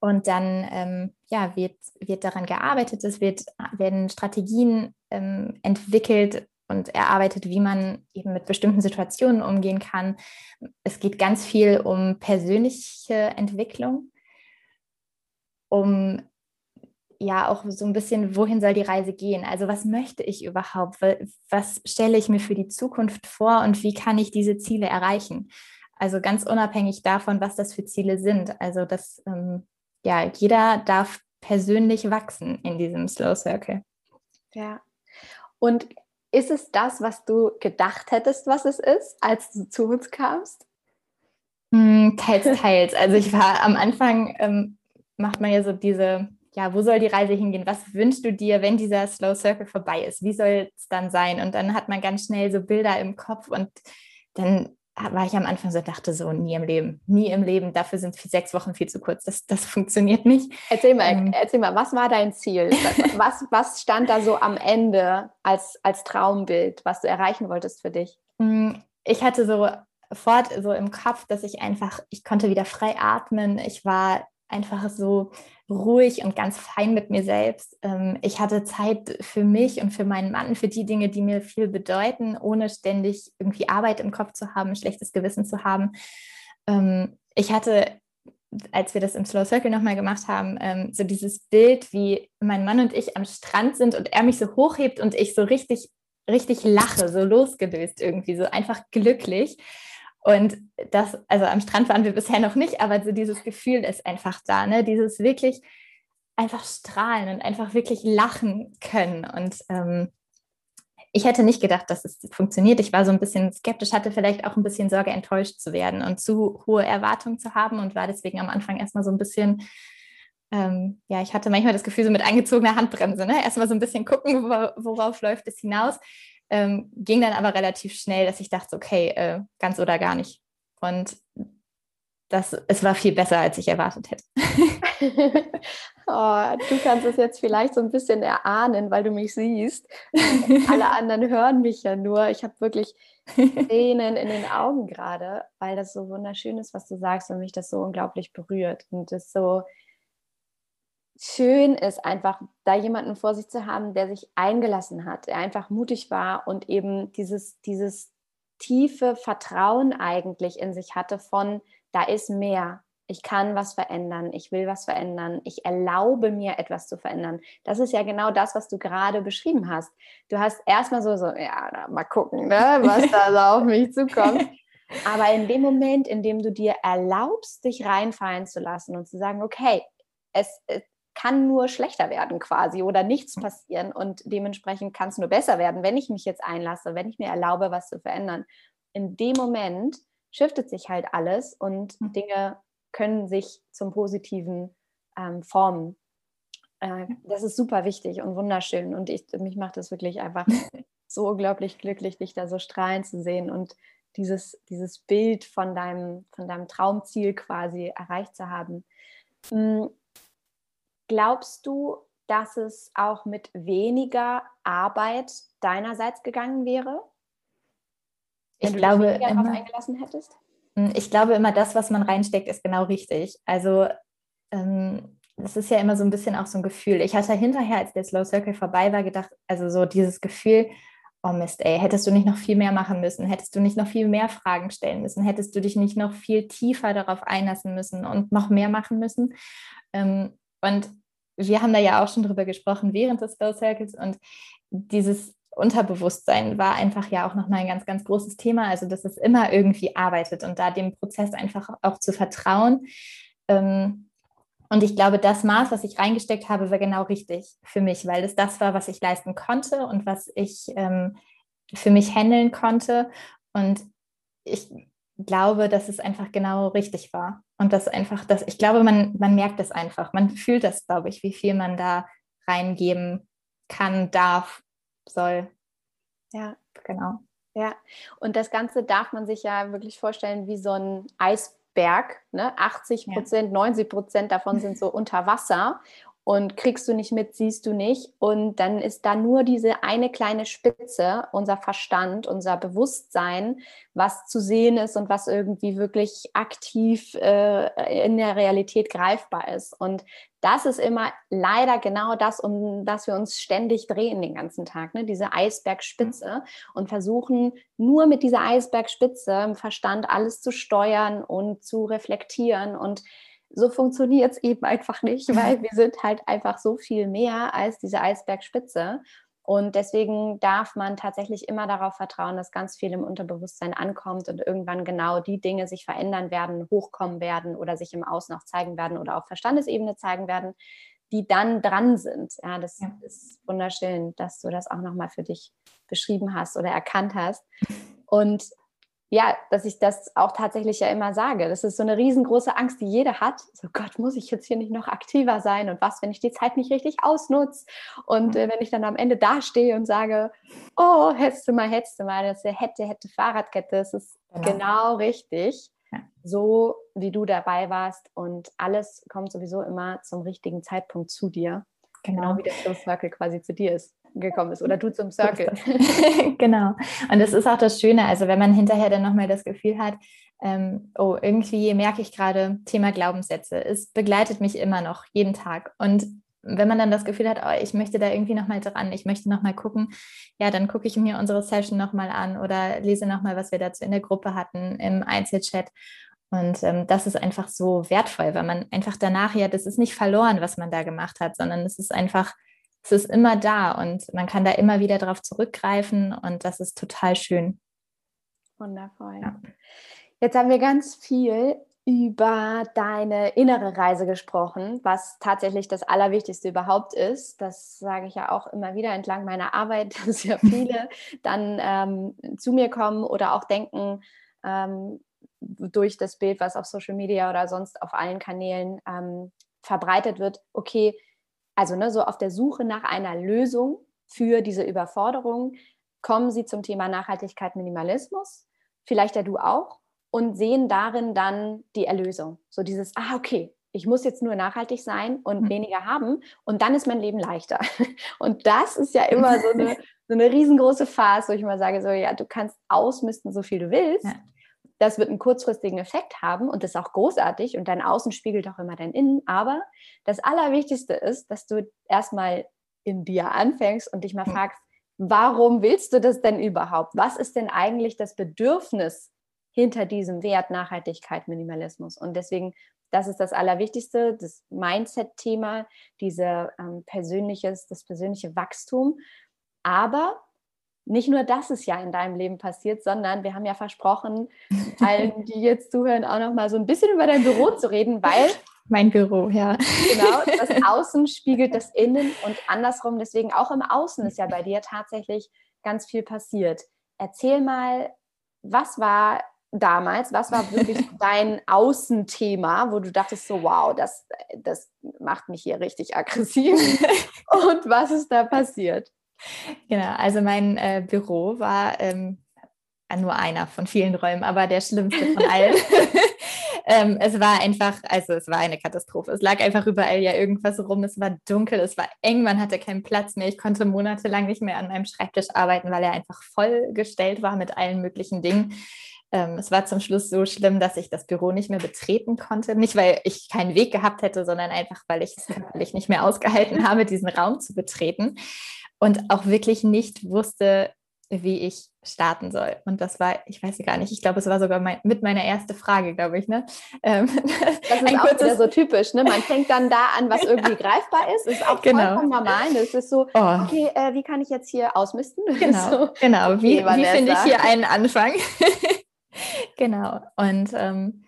und dann ähm, ja, wird, wird daran gearbeitet, es wird, werden Strategien ähm, entwickelt und erarbeitet, wie man eben mit bestimmten Situationen umgehen kann. Es geht ganz viel um persönliche Entwicklung, um ja auch so ein bisschen, wohin soll die Reise gehen? Also was möchte ich überhaupt? Was stelle ich mir für die Zukunft vor und wie kann ich diese Ziele erreichen? Also ganz unabhängig davon, was das für Ziele sind. Also dass ähm, ja jeder darf persönlich wachsen in diesem Slow Circle. Ja. Und ist es das, was du gedacht hättest, was es ist, als du zu uns kamst? Hm, teils, *laughs* teils. Also ich war am Anfang, ähm, macht man ja so diese, ja, wo soll die Reise hingehen? Was wünschst du dir, wenn dieser Slow Circle vorbei ist? Wie soll es dann sein? Und dann hat man ganz schnell so Bilder im Kopf und dann war ich am Anfang so, dachte so, nie im Leben, nie im Leben, dafür sind sechs Wochen viel zu kurz, das, das funktioniert nicht. Erzähl mal, ähm, erzähl mal, was war dein Ziel? Was, was stand da so am Ende als, als Traumbild, was du erreichen wolltest für dich? Mm, ich hatte so sofort so im Kopf, dass ich einfach, ich konnte wieder frei atmen, ich war einfach so ruhig und ganz fein mit mir selbst. Ähm, ich hatte Zeit für mich und für meinen Mann, für die Dinge, die mir viel bedeuten, ohne ständig irgendwie Arbeit im Kopf zu haben, schlechtes Gewissen zu haben. Ähm, ich hatte, als wir das im Slow Circle nochmal gemacht haben, ähm, so dieses Bild, wie mein Mann und ich am Strand sind und er mich so hochhebt und ich so richtig, richtig lache, so losgelöst irgendwie, so einfach glücklich. Und das, also am Strand waren wir bisher noch nicht, aber so dieses Gefühl ist einfach da, ne? Dieses wirklich einfach strahlen und einfach wirklich lachen können. Und ähm, ich hätte nicht gedacht, dass es funktioniert. Ich war so ein bisschen skeptisch, hatte vielleicht auch ein bisschen Sorge, enttäuscht zu werden und zu hohe Erwartungen zu haben und war deswegen am Anfang erstmal so ein bisschen, ähm, ja, ich hatte manchmal das Gefühl, so mit angezogener Handbremse, ne? Erstmal so ein bisschen gucken, worauf läuft es hinaus. Ähm, ging dann aber relativ schnell, dass ich dachte, okay, äh, ganz oder gar nicht. Und das, es war viel besser, als ich erwartet hätte. *laughs* oh, du kannst es jetzt vielleicht so ein bisschen erahnen, weil du mich siehst. Alle *laughs* anderen hören mich ja nur. Ich habe wirklich *laughs* Tränen in den Augen gerade, weil das so wunderschön ist, was du sagst und mich das so unglaublich berührt. Und das so, schön ist, einfach da jemanden vor sich zu haben, der sich eingelassen hat, der einfach mutig war und eben dieses, dieses tiefe Vertrauen eigentlich in sich hatte von, da ist mehr, ich kann was verändern, ich will was verändern, ich erlaube mir etwas zu verändern. Das ist ja genau das, was du gerade beschrieben hast. Du hast erstmal so, so, ja, mal gucken, ne, was da so auf mich zukommt. *laughs* Aber in dem Moment, in dem du dir erlaubst, dich reinfallen zu lassen und zu sagen, okay, es, kann nur schlechter werden quasi oder nichts mhm. passieren und dementsprechend kann es nur besser werden, wenn ich mich jetzt einlasse, wenn ich mir erlaube, was zu verändern. In dem Moment shiftet sich halt alles und mhm. Dinge können sich zum Positiven ähm, formen. Äh, das ist super wichtig und wunderschön und ich, mich macht das wirklich einfach *laughs* so unglaublich glücklich, dich da so strahlen zu sehen und dieses, dieses Bild von deinem, von deinem Traumziel quasi erreicht zu haben. Glaubst du, dass es auch mit weniger Arbeit deinerseits gegangen wäre? ich glaube, immer, eingelassen hättest? Hm, ich glaube immer, das, was man reinsteckt, ist genau richtig. Also ähm, das ist ja immer so ein bisschen auch so ein Gefühl. Ich hatte hinterher, als der Slow Circle vorbei war, gedacht, also so dieses Gefühl, oh Mist, ey, hättest du nicht noch viel mehr machen müssen, hättest du nicht noch viel mehr Fragen stellen müssen, hättest du dich nicht noch viel tiefer darauf einlassen müssen und noch mehr machen müssen. Ähm, und wir haben da ja auch schon drüber gesprochen während des Slow Circles und dieses Unterbewusstsein war einfach ja auch nochmal ein ganz, ganz großes Thema. Also, dass es immer irgendwie arbeitet und da dem Prozess einfach auch zu vertrauen. Ähm, und ich glaube, das Maß, was ich reingesteckt habe, war genau richtig für mich, weil es das war, was ich leisten konnte und was ich ähm, für mich handeln konnte. Und ich glaube, dass es einfach genau richtig war. Und das einfach, dass ich glaube, man, man merkt es einfach. Man fühlt das, glaube ich, wie viel man da reingeben kann, darf, soll. Ja, genau. Ja, und das Ganze darf man sich ja wirklich vorstellen wie so ein Eisberg. Ne? 80 Prozent, ja. 90 Prozent davon sind so unter Wasser. Und kriegst du nicht mit, siehst du nicht. Und dann ist da nur diese eine kleine Spitze, unser Verstand, unser Bewusstsein, was zu sehen ist und was irgendwie wirklich aktiv äh, in der Realität greifbar ist. Und das ist immer leider genau das, um das wir uns ständig drehen den ganzen Tag, ne? diese Eisbergspitze und versuchen nur mit dieser Eisbergspitze im Verstand alles zu steuern und zu reflektieren und so funktioniert es eben einfach nicht, weil wir sind halt einfach so viel mehr als diese Eisbergspitze. Und deswegen darf man tatsächlich immer darauf vertrauen, dass ganz viel im Unterbewusstsein ankommt und irgendwann genau die Dinge sich verändern werden, hochkommen werden oder sich im Außen auch zeigen werden oder auf Verstandesebene zeigen werden, die dann dran sind. Ja, das ja. ist wunderschön, dass du das auch nochmal für dich beschrieben hast oder erkannt hast. Und ja, dass ich das auch tatsächlich ja immer sage. Das ist so eine riesengroße Angst, die jeder hat. So Gott, muss ich jetzt hier nicht noch aktiver sein? Und was, wenn ich die Zeit nicht richtig ausnutze? Und äh, wenn ich dann am Ende dastehe und sage, oh, hättest du mal, hättest du mal, das hätte, hätte Fahrradkette. Das ist genau, genau richtig. Ja. So wie du dabei warst. Und alles kommt sowieso immer zum richtigen Zeitpunkt zu dir. Genau, genau wie der Slow Circle quasi zu dir ist gekommen ist oder du zum Circle. *laughs* genau. Und das ist auch das Schöne, also wenn man hinterher dann nochmal das Gefühl hat, ähm, oh, irgendwie merke ich gerade Thema Glaubenssätze. Es begleitet mich immer noch jeden Tag. Und wenn man dann das Gefühl hat, oh, ich möchte da irgendwie nochmal dran, ich möchte nochmal gucken, ja, dann gucke ich mir unsere Session nochmal an oder lese nochmal, was wir dazu in der Gruppe hatten, im Einzelchat. Und ähm, das ist einfach so wertvoll, weil man einfach danach ja, das ist nicht verloren, was man da gemacht hat, sondern es ist einfach es ist immer da und man kann da immer wieder darauf zurückgreifen und das ist total schön. Wundervoll. Ja. Jetzt haben wir ganz viel über deine innere Reise gesprochen, was tatsächlich das Allerwichtigste überhaupt ist. Das sage ich ja auch immer wieder entlang meiner Arbeit, *laughs* dass ja viele *laughs* dann ähm, zu mir kommen oder auch denken, ähm, durch das Bild, was auf Social Media oder sonst auf allen Kanälen ähm, verbreitet wird, okay, also ne, so auf der Suche nach einer Lösung für diese Überforderung, kommen sie zum Thema Nachhaltigkeit, Minimalismus, vielleicht ja du auch, und sehen darin dann die Erlösung. So dieses, ah, okay, ich muss jetzt nur nachhaltig sein und mhm. weniger haben und dann ist mein Leben leichter. *laughs* Und das ist ja immer so eine, so eine riesengroße Phase, wo ich mal sage, so ja, du kannst ausmisten, so viel du willst. Ja das wird einen kurzfristigen Effekt haben und das ist auch großartig und dein Außen spiegelt auch immer dein Innen. Aber das Allerwichtigste ist, dass du erstmal in dir anfängst und dich mal fragst, warum willst du das denn überhaupt? Was ist denn eigentlich das Bedürfnis hinter diesem Wert Nachhaltigkeit, Minimalismus? Und deswegen, das ist das Allerwichtigste, das Mindset-Thema, diese ähm, persönliches, das persönliche Wachstum. Aber nicht nur das ist ja in deinem Leben passiert, sondern wir haben ja versprochen, allen, die jetzt zuhören, auch noch mal so ein bisschen über dein Büro zu reden, weil mein Büro, ja. Genau, das Außen spiegelt das Innen und andersrum. Deswegen auch im Außen ist ja bei dir tatsächlich ganz viel passiert. Erzähl mal, was war damals, was war wirklich dein Außenthema, wo du dachtest so, wow, das, das macht mich hier richtig aggressiv. *laughs* und was ist da passiert? Genau, also mein äh, Büro war ähm, nur einer von vielen Räumen, aber der schlimmste von *laughs* allen. *laughs* ähm, es war einfach, also es war eine Katastrophe. Es lag einfach überall ja irgendwas rum. Es war dunkel, es war eng, man hatte keinen Platz mehr. Ich konnte monatelang nicht mehr an meinem Schreibtisch arbeiten, weil er einfach vollgestellt war mit allen möglichen Dingen. Ähm, es war zum Schluss so schlimm, dass ich das Büro nicht mehr betreten konnte. Nicht, weil ich keinen Weg gehabt hätte, sondern einfach, weil ich es nicht mehr ausgehalten *laughs* habe, diesen Raum zu betreten und auch wirklich nicht wusste, wie ich starten soll. Und das war, ich weiß gar nicht, ich glaube, es war sogar mein, mit meiner erste Frage, glaube ich. Ne? Ähm, das ist *laughs* auch wieder so typisch. Ne? Man fängt dann da an, was *laughs* irgendwie greifbar ist. Ist auch genau. vollkommen normal. Das ist so, oh. okay, äh, wie kann ich jetzt hier ausmisten? *laughs* Genau, so, genau. Okay, wie, wie finde ich hier einen Anfang? genau. Und ähm,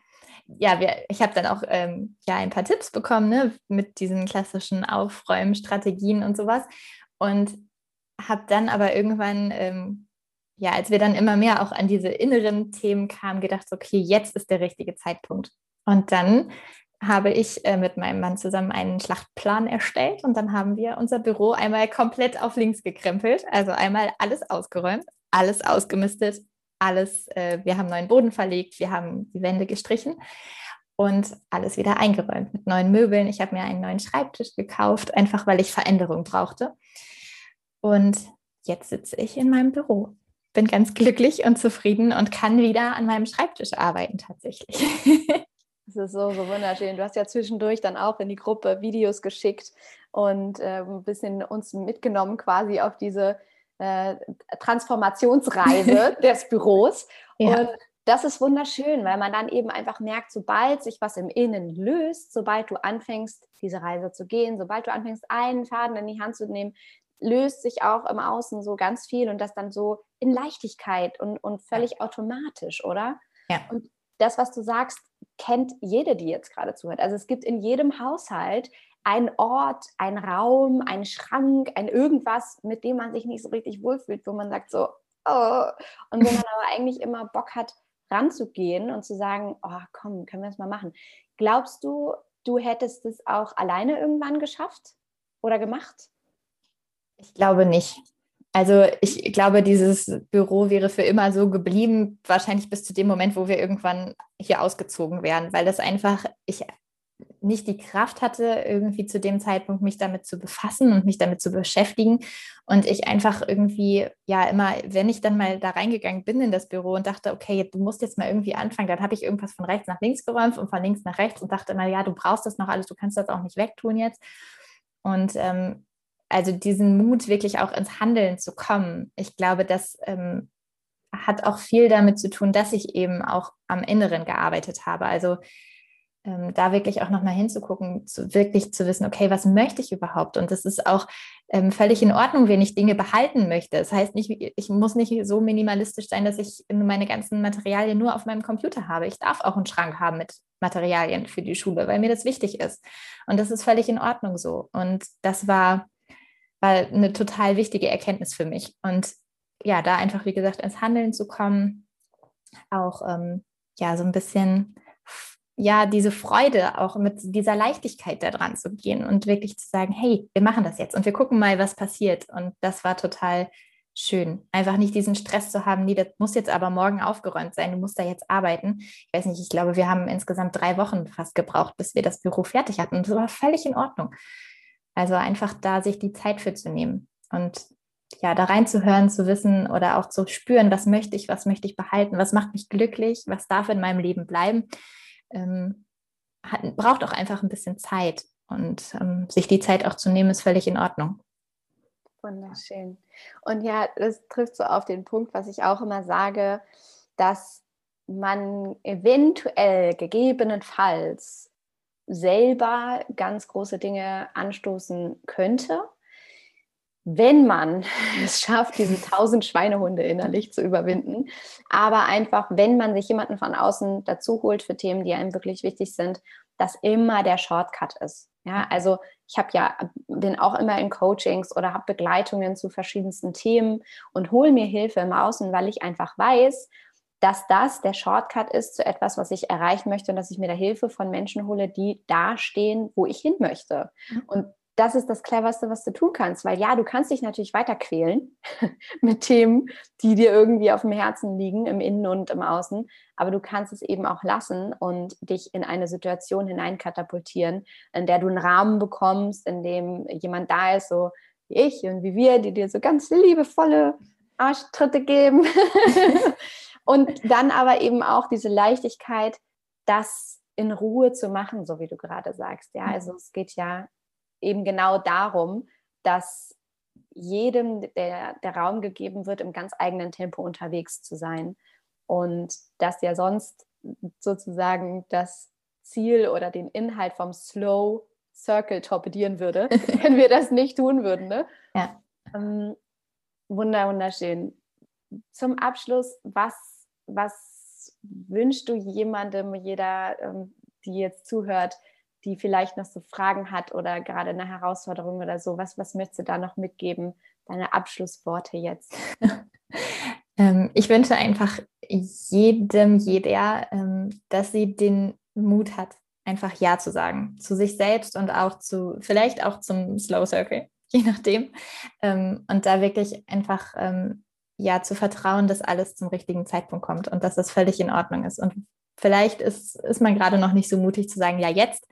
ja, wir, ich habe dann auch ähm, ja, ein paar Tipps bekommen ne, mit diesen klassischen Aufräumstrategien und sowas und habe dann aber irgendwann, ähm, ja, als wir dann immer mehr auch an diese inneren Themen kamen, gedacht, okay, jetzt ist der richtige Zeitpunkt. Und dann habe ich äh, mit meinem Mann zusammen einen Schlachtplan erstellt und dann haben wir unser Büro einmal komplett auf links gekrempelt, also einmal alles ausgeräumt, alles ausgemistet, alles, äh, wir haben neuen Boden verlegt, wir haben die Wände gestrichen und alles wieder eingeräumt mit neuen Möbeln. Ich habe mir einen neuen Schreibtisch gekauft, einfach weil ich Veränderung brauchte. Und jetzt sitze ich in meinem Büro. Bin ganz glücklich und zufrieden und kann wieder an meinem Schreibtisch arbeiten tatsächlich. *laughs* Das ist so, so wunderschön. Du hast ja zwischendurch dann auch in die Gruppe Videos geschickt und äh, ein bisschen uns mitgenommen quasi auf diese äh, Transformationsreise *laughs* des Büros. Ja. Und das ist wunderschön, weil man dann eben einfach merkt, sobald sich was im Innen löst, sobald du anfängst, diese Reise zu gehen, sobald du anfängst, einen Faden in die Hand zu nehmen, löst sich auch im Außen so ganz viel und das dann so in Leichtigkeit und, und völlig automatisch, oder? Ja. Und das, was du sagst, kennt jede, die jetzt gerade zuhört. Also es gibt in jedem Haushalt einen Ort, einen Raum, einen Schrank, ein irgendwas, mit dem man sich nicht so richtig wohlfühlt, wo man sagt so, oh. Und wo man *laughs* aber eigentlich immer Bock hat, ranzugehen und zu sagen, oh komm, können wir das mal machen. Glaubst du, du hättest es auch alleine irgendwann geschafft oder gemacht? Ich glaube nicht. Also ich glaube, dieses Büro wäre für immer so geblieben, wahrscheinlich bis zu dem Moment, wo wir irgendwann hier ausgezogen wären, weil das einfach, ich nicht die Kraft hatte, irgendwie zu dem Zeitpunkt mich damit zu befassen und mich damit zu beschäftigen. Und ich einfach irgendwie, ja, immer, wenn ich dann mal da reingegangen bin in das Büro und dachte, okay, du musst jetzt mal irgendwie anfangen, dann habe ich irgendwas von rechts nach links geräumt und von links nach rechts und dachte immer, ja, du brauchst das noch alles, du kannst das auch nicht wegtun jetzt. Und ähm, also diesen Mut, wirklich auch ins Handeln zu kommen, ich glaube, das ähm, hat auch viel damit zu tun, dass ich eben auch am Inneren gearbeitet habe. Also ähm, da wirklich auch nochmal hinzugucken, zu, wirklich zu wissen, okay, was möchte ich überhaupt? Und das ist auch ähm, völlig in Ordnung, wenn ich Dinge behalten möchte. Das heißt nicht, ich muss nicht so minimalistisch sein, dass ich meine ganzen Materialien nur auf meinem Computer habe. Ich darf auch einen Schrank haben mit Materialien für die Schule, weil mir das wichtig ist. Und das ist völlig in Ordnung so. Und das war, war eine total wichtige Erkenntnis für mich. Und ja, da einfach, wie gesagt, ins Handeln zu kommen, auch ähm, ja, so ein bisschen ja, diese Freude auch mit dieser Leichtigkeit da dran zu gehen und wirklich zu sagen, hey, wir machen das jetzt und wir gucken mal, was passiert. Und das war total schön. Einfach nicht diesen Stress zu haben, nee, das muss jetzt aber morgen aufgeräumt sein, du musst da jetzt arbeiten. Ich weiß nicht, ich glaube, wir haben insgesamt drei Wochen fast gebraucht, bis wir das Büro fertig hatten. Und das war völlig in Ordnung. Also einfach da sich die Zeit für zu nehmen und ja, da reinzuhören, zu wissen oder auch zu spüren, was möchte ich, was möchte ich behalten, was macht mich glücklich, was darf in meinem Leben bleiben ähm, hat, braucht auch einfach ein bisschen Zeit. Und ähm, sich die Zeit auch zu nehmen, ist völlig in Ordnung. Wunderschön. Und ja, das trifft so auf den Punkt, was ich auch immer sage, dass man eventuell gegebenenfalls selber ganz große Dinge anstoßen könnte, wenn man *laughs* es schafft, diese tausend Schweinehunde innerlich zu überwinden. Aber einfach, wenn man sich jemanden von außen dazu holt für Themen, die einem wirklich wichtig sind, dass immer der Shortcut ist. Ja, also ich habe ja, bin auch immer in Coachings oder habe Begleitungen zu verschiedensten Themen und hole mir Hilfe im Außen, weil ich einfach weiß, dass das der Shortcut ist zu etwas, was ich erreichen möchte und dass ich mir da Hilfe von Menschen hole, die da stehen, wo ich hin möchte. Mhm. Und das ist das Cleverste, was du tun kannst. Weil ja, du kannst dich natürlich weiter quälen *laughs* mit Themen, die dir irgendwie auf dem Herzen liegen, im Innen und im Außen. Aber du kannst es eben auch lassen und dich in eine Situation hineinkatapultieren, in der du einen Rahmen bekommst, in dem jemand da ist, so wie ich und wie wir, die dir so ganz liebevolle Arschtritte geben. *laughs* und dann aber eben auch diese Leichtigkeit, das in Ruhe zu machen, so wie du gerade sagst. Ja, also es geht ja eben genau darum, dass jedem der, der Raum gegeben wird, im ganz eigenen Tempo unterwegs zu sein. Und dass ja sonst sozusagen das Ziel oder den Inhalt vom Slow Circle torpedieren würde, *laughs* wenn wir das nicht tun würden. Ne? Ja. Ähm, wunder, wunderschön. Zum Abschluss, was, was wünschst du jemandem, jeder, ähm, die jetzt zuhört, die vielleicht noch so Fragen hat oder gerade eine Herausforderung oder so, was, was möchtest du da noch mitgeben? Deine Abschlussworte jetzt. *laughs* ähm, ich wünsche einfach jedem, jeder, ähm, dass sie den Mut hat, einfach Ja zu sagen. Zu sich selbst und auch zu, vielleicht auch zum Slow Circle, *laughs* je nachdem. Ähm, und da wirklich einfach ja zu vertrauen, dass alles zum richtigen Zeitpunkt kommt und dass das völlig in Ordnung ist. Und vielleicht ist, ist man gerade noch nicht so mutig zu sagen, ja, jetzt.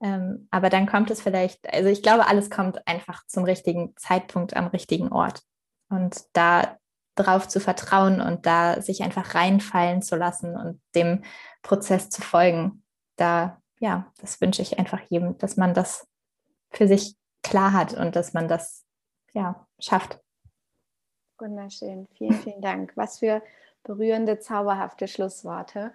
Ähm, aber dann kommt es vielleicht, also ich glaube, alles kommt einfach zum richtigen Zeitpunkt am richtigen Ort. Und da drauf zu vertrauen und da sich einfach reinfallen zu lassen und dem Prozess zu folgen, da, ja, das wünsche ich einfach jedem, dass man das für sich klar hat und dass man das, ja, schafft. Wunderschön. Vielen, vielen Dank. Was für berührende, zauberhafte Schlussworte.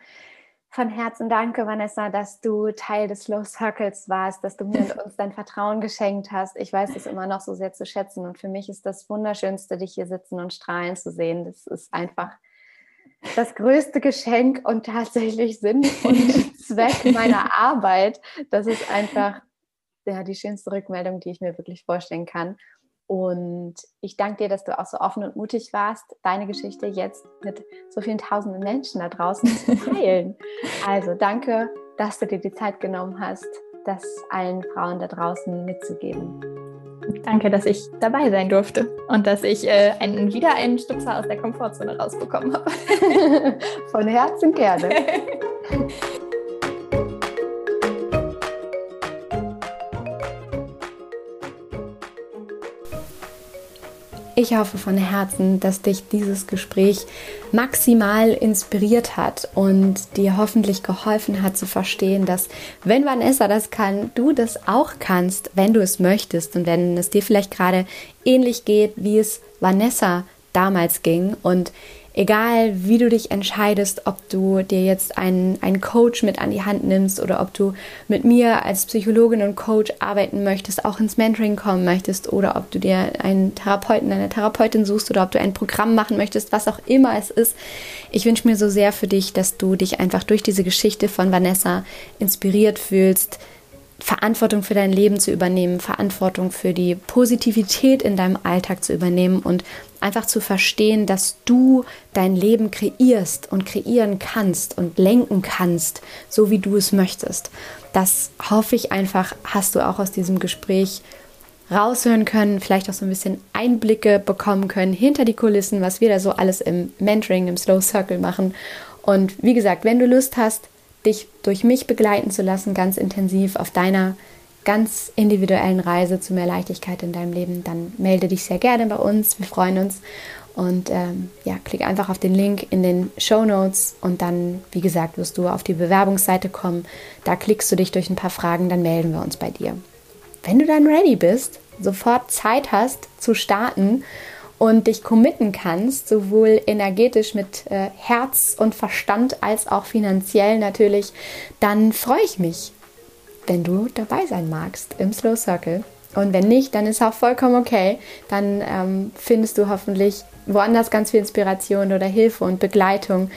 Von Herzen danke, Vanessa, dass du Teil des Slow Circles warst, dass du mir und *laughs* uns dein Vertrauen geschenkt hast. Ich weiß es immer noch so sehr zu schätzen und für mich ist das Wunderschönste, dich hier sitzen und strahlen zu sehen. Das ist einfach das größte Geschenk und tatsächlich Sinn und *laughs* Zweck meiner Arbeit. Das ist einfach ja, die schönste Rückmeldung, die ich mir wirklich vorstellen kann. Und ich danke dir, dass du auch so offen und mutig warst, deine Geschichte jetzt mit so vielen tausenden Menschen da draußen zu *laughs* teilen. Also danke, dass du dir die Zeit genommen hast, das allen Frauen da draußen mitzugeben. Danke, dass ich dabei sein durfte und dass ich äh, einen, wieder einen Stupser aus der Komfortzone rausbekommen habe. *laughs* Von Herzen gerne. *laughs* Ich hoffe von Herzen, dass dich dieses Gespräch maximal inspiriert hat und dir hoffentlich geholfen hat zu verstehen, dass wenn Vanessa das kann, du das auch kannst, wenn du es möchtest und wenn es dir vielleicht gerade ähnlich geht, wie es Vanessa damals ging. Und egal wie du dich entscheidest, ob du dir jetzt einen, einen Coach mit an die Hand nimmst oder ob du mit mir als Psychologin und Coach arbeiten möchtest, auch ins Mentoring kommen möchtest oder ob du dir einen Therapeuten, eine Therapeutin suchst oder ob du ein Programm machen möchtest, was auch immer es ist. Ich wünsche mir so sehr für dich, dass du dich einfach durch diese Geschichte von Vanessa inspiriert fühlst, Verantwortung für dein Leben zu übernehmen, Verantwortung für die Positivität in deinem Alltag zu übernehmen und einfach zu verstehen, dass du dein Leben kreierst und kreieren kannst und lenken kannst, so wie du es möchtest. Das hoffe ich einfach, hast du auch aus diesem Gespräch raushören können, vielleicht auch so ein bisschen Einblicke bekommen können hinter die Kulissen, was wir da so alles im Mentoring, im Slow Circle machen. Und wie gesagt, wenn du Lust hast, dich durch mich begleiten zu lassen, ganz intensiv auf deiner ganz individuellen Reise zu mehr Leichtigkeit in deinem Leben, dann melde dich sehr gerne bei uns. Wir freuen uns. Und ähm, ja, klick einfach auf den Link in den Show Notes und dann, wie gesagt, wirst du auf die Bewerbungsseite kommen. Da klickst du dich durch ein paar Fragen, dann melden wir uns bei dir. Wenn du dann ready bist, sofort Zeit hast zu starten und dich committen kannst, sowohl energetisch mit äh, Herz und Verstand als auch finanziell natürlich, dann freue ich mich, wenn du dabei sein magst im Slow Circle. Und wenn nicht, dann ist auch vollkommen okay. Dann ähm, findest du hoffentlich woanders ganz viel Inspiration oder Hilfe und Begleitung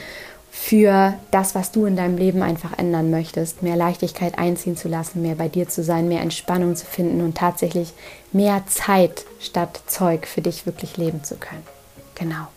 für das, was du in deinem Leben einfach ändern möchtest, mehr Leichtigkeit einziehen zu lassen, mehr bei dir zu sein, mehr Entspannung zu finden und tatsächlich mehr Zeit statt Zeug für dich wirklich leben zu können. Genau.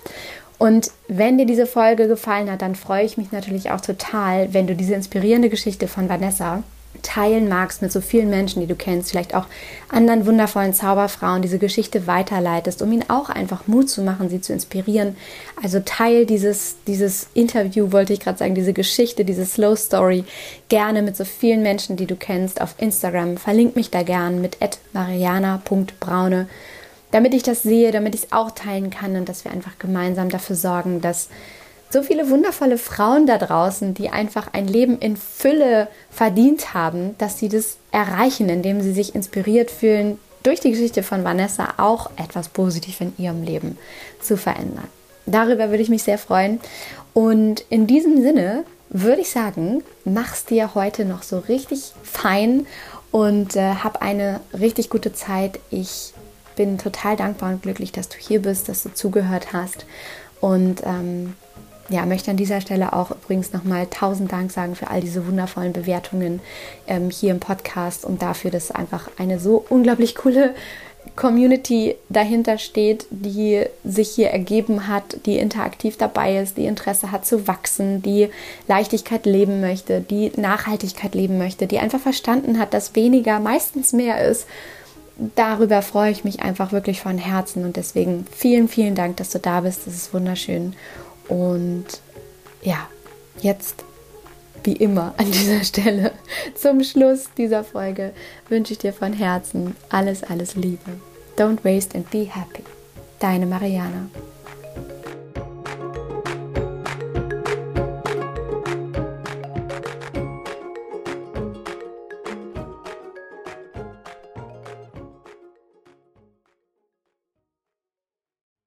Und wenn dir diese Folge gefallen hat, dann freue ich mich natürlich auch total, wenn du diese inspirierende Geschichte von Vanessa teilen magst mit so vielen Menschen, die du kennst, vielleicht auch anderen wundervollen Zauberfrauen, diese Geschichte weiterleitest, um ihnen auch einfach Mut zu machen, sie zu inspirieren. Also teil dieses, dieses Interview, wollte ich gerade sagen, diese Geschichte, diese Slow Story gerne mit so vielen Menschen, die du kennst auf Instagram. Verlink mich da gern mit mariana.braune, damit ich das sehe, damit ich es auch teilen kann und dass wir einfach gemeinsam dafür sorgen, dass so viele wundervolle Frauen da draußen, die einfach ein Leben in Fülle verdient haben, dass sie das erreichen, indem sie sich inspiriert fühlen, durch die Geschichte von Vanessa auch etwas positiv in ihrem Leben zu verändern. Darüber würde ich mich sehr freuen. Und in diesem Sinne würde ich sagen, mach's dir heute noch so richtig fein und äh, hab eine richtig gute Zeit. Ich bin total dankbar und glücklich, dass du hier bist, dass du zugehört hast. Und ähm, ja, möchte an dieser Stelle auch übrigens nochmal tausend Dank sagen für all diese wundervollen Bewertungen ähm, hier im Podcast und dafür, dass einfach eine so unglaublich coole Community dahinter steht, die sich hier ergeben hat, die interaktiv dabei ist, die Interesse hat zu wachsen, die Leichtigkeit leben möchte, die Nachhaltigkeit leben möchte, die einfach verstanden hat, dass weniger meistens mehr ist. Darüber freue ich mich einfach wirklich von Herzen und deswegen vielen, vielen Dank, dass du da bist. Das ist wunderschön. Und ja, jetzt wie immer an dieser *laughs* Stelle, zum Schluss dieser Folge, wünsche ich dir von Herzen alles, alles Liebe. Don't waste and be happy. Deine Mariana.